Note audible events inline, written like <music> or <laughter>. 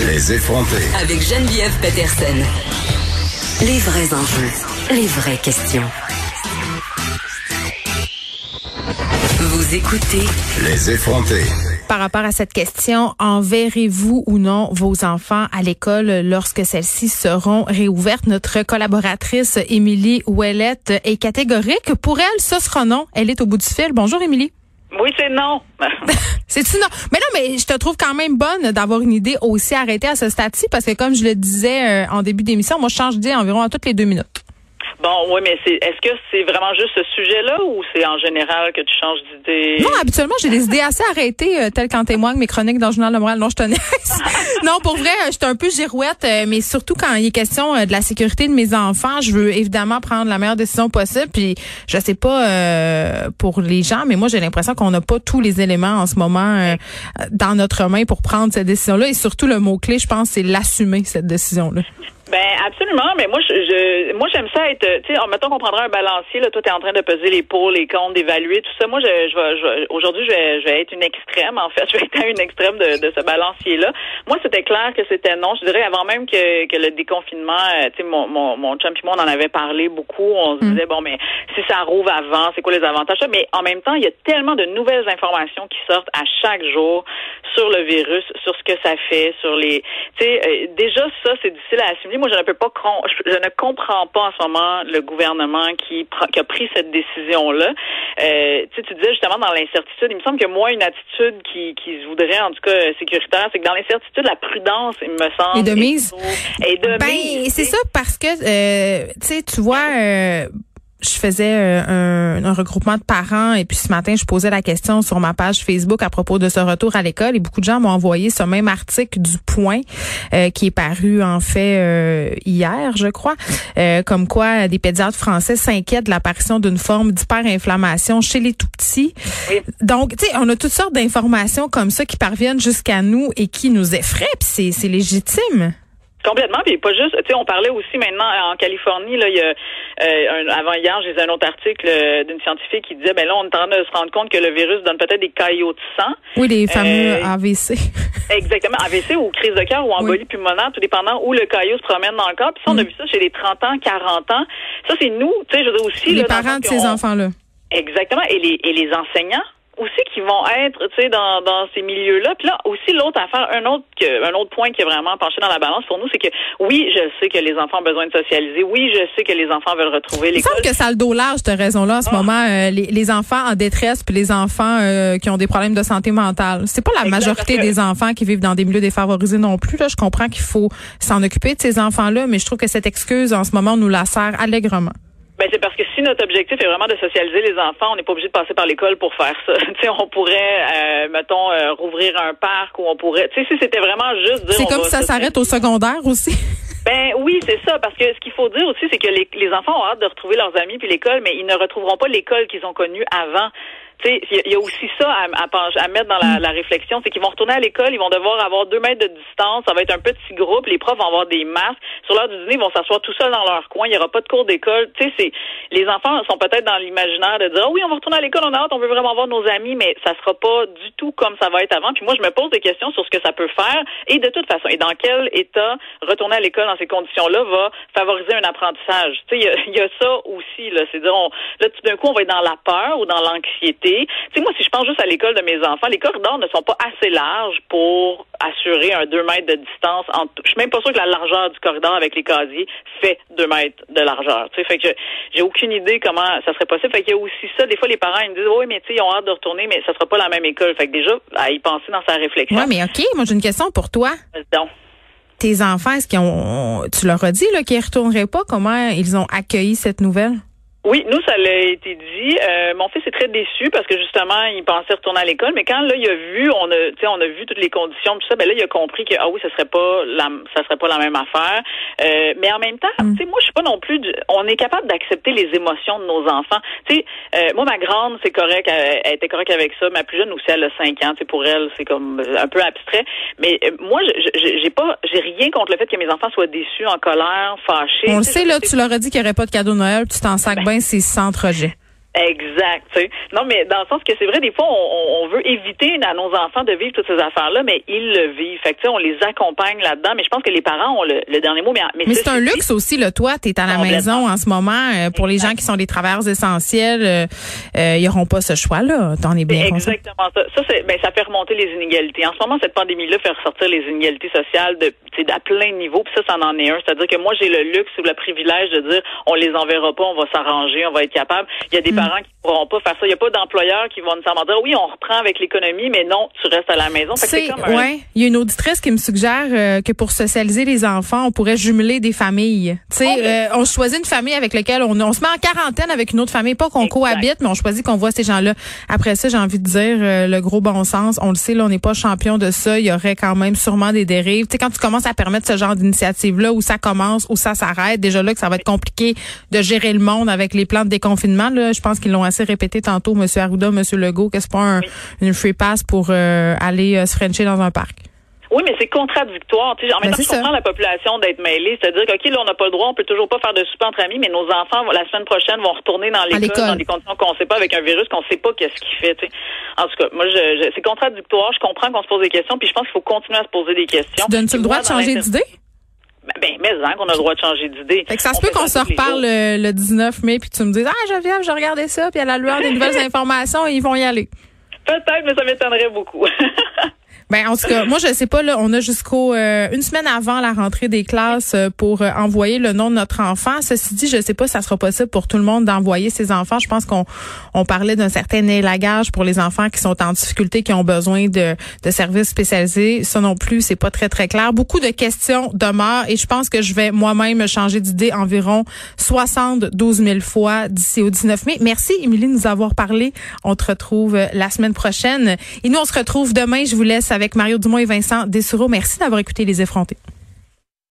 Les effronter. Avec Geneviève Peterson. Les vrais enjeux, les vraies questions. Vous écoutez Les effronter. Par rapport à cette question, enverrez-vous ou non vos enfants à l'école lorsque celles-ci seront réouvertes? Notre collaboratrice Émilie Ouellette est catégorique. Pour elle, ce sera non. Elle est au bout du fil. Bonjour Émilie. Oui, c'est non. <laughs> C'est-tu non? Mais non, mais je te trouve quand même bonne d'avoir une idée aussi arrêtée à ce stade-ci parce que comme je le disais euh, en début d'émission, moi je change d'idée environ à toutes les deux minutes. Bon, oui, mais c'est est-ce que c'est vraiment juste ce sujet-là ou c'est en général que tu changes d'idée? Non, habituellement, j'ai des idées assez arrêtées, euh, telles qu'en témoignent mes chroniques dans le Journal de Montréal. Non, je te <laughs> non, pour vrai, je suis un peu girouette, euh, mais surtout quand il est question euh, de la sécurité de mes enfants, je veux évidemment prendre la meilleure décision possible. Puis, je sais pas euh, pour les gens, mais moi, j'ai l'impression qu'on n'a pas tous les éléments en ce moment euh, dans notre main pour prendre cette décision-là. Et surtout, le mot-clé, je pense, c'est l'assumer, cette décision-là. Ben absolument, mais moi je, je moi j'aime ça être tu sais mettons qu'on prendrait un balancier là toi tu es en train de peser les pour, les contre, d'évaluer tout ça. Moi je je vais, je, aujourd'hui je vais, je vais être une extrême en fait, <laughs> je vais être à une extrême de, de ce balancier là. Moi c'était clair que c'était non, je dirais avant même que, que le déconfinement, euh, tu sais mon mon mon chum et moi on en avait parlé beaucoup, on se disait bon mais si ça rouvre avant, c'est quoi les avantages? Mais en même temps, il y a tellement de nouvelles informations qui sortent à chaque jour sur le virus, sur ce que ça fait, sur les tu sais euh, déjà ça c'est difficile à assimiler moi, je ne peux pas, je ne comprends pas en ce moment le gouvernement qui, qui a pris cette décision-là. Euh, tu, tu disais justement dans l'incertitude, il me semble que moi, une attitude qui, qui se voudrait en tout cas sécuritaire, c'est que dans l'incertitude, la prudence, il me semble, Et de mise. Et de Ben, c'est ça parce que, euh, tu sais, tu vois, euh, je faisais euh, un, un, regroupement de parents et puis ce matin, je posais la question sur ma page Facebook à propos de ce retour à l'école et beaucoup de gens m'ont envoyé ce même article du Point euh, qui est paru en fait euh, hier, je crois, euh, comme quoi des pédiatres français s'inquiètent de l'apparition d'une forme d'hyperinflammation chez les tout petits. Oui. Donc, tu sais, on a toutes sortes d'informations comme ça qui parviennent jusqu'à nous et qui nous effraient, puis c'est légitime. Complètement, puis pas juste, tu sais, on parlait aussi maintenant en Californie, là, il y a, euh, un, avant hier, j'ai un autre article euh, d'une scientifique qui disait, ben là, on est en train de se rendre compte que le virus donne peut-être des caillots de sang. Oui, les fameux Euh, AVC. <laughs> Exactement, AVC ou crise de cœur ou embolie pulmonaire, tout dépendant où le caillot se promène dans le corps. Puis ça, on a vu ça chez les 30 ans, 40 ans. Ça, c'est nous, tu sais, je veux dire aussi. les là, parents de ces on- enfants-là. Exactement, et les, et les enseignants aussi qui vont être, tu sais, dans, dans ces milieux-là. Puis là, aussi, l'autre affaire, un autre, que, un autre point qui est vraiment penché dans la balance pour nous, c'est que oui, je sais que les enfants ont besoin de socialiser. Oui, je sais que les enfants veulent retrouver Il me l'école. semble que ça a le dos large, cette raison-là, en ce Ah. moment. euh, les, les enfants en détresse puis les enfants euh, qui ont des problèmes de santé mentale. C'est pas la Exact, majorité que- des enfants qui vivent dans des milieux défavorisés non plus. Là. Je comprends qu'il faut s'en occuper de ces enfants-là, mais je trouve que cette excuse, en ce moment, on nous la sert allègrement. Ben, c'est parce que si notre objectif est vraiment de socialiser les enfants, on n'est pas obligé de passer par l'école pour faire ça. <laughs> tu sais, on pourrait, euh, mettons, euh, rouvrir un parc ou on pourrait, tu sais, si c'était vraiment juste dire. C'est comme ça s'arrête au secondaire aussi. <laughs> Ben oui, c'est ça, parce que ce qu'il faut dire aussi, c'est que les, les enfants ont hâte de retrouver leurs amis puis l'école, mais ils ne retrouveront pas l'école qu'ils ont connue avant. Il y a- aussi ça à, à, à mettre dans la, la réflexion, c'est qu'ils vont retourner à l'école, ils vont devoir avoir deux mètres de distance, ça va être un petit groupe, les profs vont avoir des masques, sur l'heure du dîner, ils vont s'asseoir tout seuls dans leur coin, il n'y aura pas de cours d'école. Tu sais, les enfants sont peut-être dans l'imaginaire de dire Ah oui, on va retourner à l'école, on a hâte, on veut vraiment voir nos amis, mais ça sera pas du tout comme ça va être avant. Puis moi, je me pose des questions sur ce que ça peut faire et de toute façon, et dans quel état retourner à l'école dans ces conditions-là va favoriser un apprentissage? Tu sais, il y y, a ça aussi là, c'est dire on, là tout d'un coup on va être dans la peur ou dans l'anxiété. Tu sais, moi si je pense juste à l'école de mes enfants, les corridors ne sont pas assez larges pour assurer un 2 mètres de distance. Entre, je suis même pas sûre que la largeur du corridor avec les casiers fait 2 mètres de largeur. Tu sais, fait que j'ai aucune idée comment ça serait possible. Fait qu'il y a aussi ça. Des fois, les parents ils me disent oui, mais tu sais, ils ont hâte de retourner, mais ça sera pas la même école. Fait que déjà, à y penser dans sa réflexion. Ouais, mais OK, moi j'ai une question pour toi. Donc, Tes enfants, est-ce qu'ils ont tu leur as dit là qu'ils ne retourneraient pas? Comment ils ont accueilli cette nouvelle? Oui, nous, ça l'a été dit. Euh, mon fils est très déçu parce que justement, il pensait retourner à l'école, mais quand là, il a vu, on a, on a vu toutes les conditions, tout ça, ben là, il a compris que ah oui, ça serait pas la, ça serait pas la même affaire. Euh, mais en même temps, mm. tu sais, moi, je suis pas non plus. Du, on est capable d'accepter les émotions de nos enfants. Tu sais, euh, moi, ma grande, c'est correct, elle, elle était correcte avec ça. Ma plus jeune aussi, elle a 5 ans. Tu sais, pour elle, c'est comme un peu abstrait. Mais euh, moi, j'ai pas, j'ai rien contre le fait que mes enfants soient déçus, en colère, fâchés. On le sait là, tu leur as dit qu'il y aurait pas de cadeau de Noël, tu t'en sacs ben, c'est sans projet. Exact. Non, mais dans le sens que c'est vrai, des fois, on, on, veut éviter à nos enfants de vivre toutes ces affaires-là, mais ils le vivent. Fait que, tu sais, on les accompagne là-dedans. Mais je pense que les parents ont le, dernier mot. Mais, mais, c'est un luxe aussi, le toi, tu es à la maison en ce moment. Euh, pour les gens qui sont des travailleurs essentiels, euh, euh, ils n'auront pas ce choix-là. T'en es bien Exactement ça. Ça, ben, ça fait remonter les inégalités. En ce moment, cette pandémie-là fait ressortir les inégalités sociales de, à plein niveau. Puis ça, ça en est un. C'est-à-dire que moi, j'ai le luxe ou le privilège de dire, on les enverra pas, on va s'arranger, on va être capable. Il y a des mm parents qui pourront pas faire ça. Il n'y a pas d'employeurs qui vont nécessairement dire oui, on reprend avec l'économie, mais non, tu restes à la maison. C'est ouais. Il y a une auditrice qui me suggère euh, que pour socialiser les enfants, on pourrait jumeler des familles. Tu sais, euh, on choisit une famille avec laquelle on, on se met en quarantaine avec une autre famille, pas qu'on cohabite, mais on choisit qu'on voit ces gens-là. Après ça, j'ai envie de dire euh, le gros bon sens. On le sait, là, on n'est pas champion de ça. Il y aurait quand même sûrement des dérives. Tu sais, quand tu commences à permettre ce genre d'initiative-là, où ça commence, où ça s'arrête, déjà là que ça va être compliqué de gérer le monde avec les plans de déconfinement. Là, je pense qu'ils l'ont assez répété tantôt, M. Arruda, M. Legault, que c'est pas une free pass pour euh, aller euh, se frencher dans un parc. Oui, mais c'est contradictoire. en même temps, je comprends la population d'être mêlée. C'est-à-dire que, OK, là, on n'a pas le droit, on peut toujours pas faire de souper entre amis, mais nos enfants, la semaine prochaine, vont retourner dans l'école dans des conditions qu'on ne sait pas, avec un virus qu'on ne sait pas qu'est-ce qu'il fait. En tout cas, moi, je, c'est contradictoire. Je comprends qu'on se pose des questions, puis je pense qu'il faut continuer à se poser des questions. Tu donnes-tu le droit de changer d'idée? Ben, mais hein, qu'on a le droit de changer d'idée. ça se peut qu'on se reparle le, 19 mai puis tu me dises ah Geneviève, je regardais ça puis à la lueur des <laughs> nouvelles informations ils vont y aller. Peut-être, mais ça m'étonnerait beaucoup. <laughs> Ben en tout cas, moi je sais pas là, on a jusqu'au euh, une semaine avant la rentrée des classes euh, pour euh, envoyer le nom de notre enfant. Ceci dit, je sais pas ça sera possible pour tout le monde d'envoyer ses enfants. Je pense qu'on on parlait d'un certain élagage pour les enfants qui sont en difficulté, qui ont besoin de, de services spécialisés. Ça non plus, c'est pas très très clair. Beaucoup de questions demeurent et je pense que je vais moi-même changer d'idée environ 72 000 fois d'ici au 19 mai. Merci Émilie de nous avoir parlé. On te retrouve la semaine prochaine et nous on se retrouve demain. Je vous laisse avec Mario Dumont et Vincent Dessureau. Merci d'avoir écouté Les Effrontés.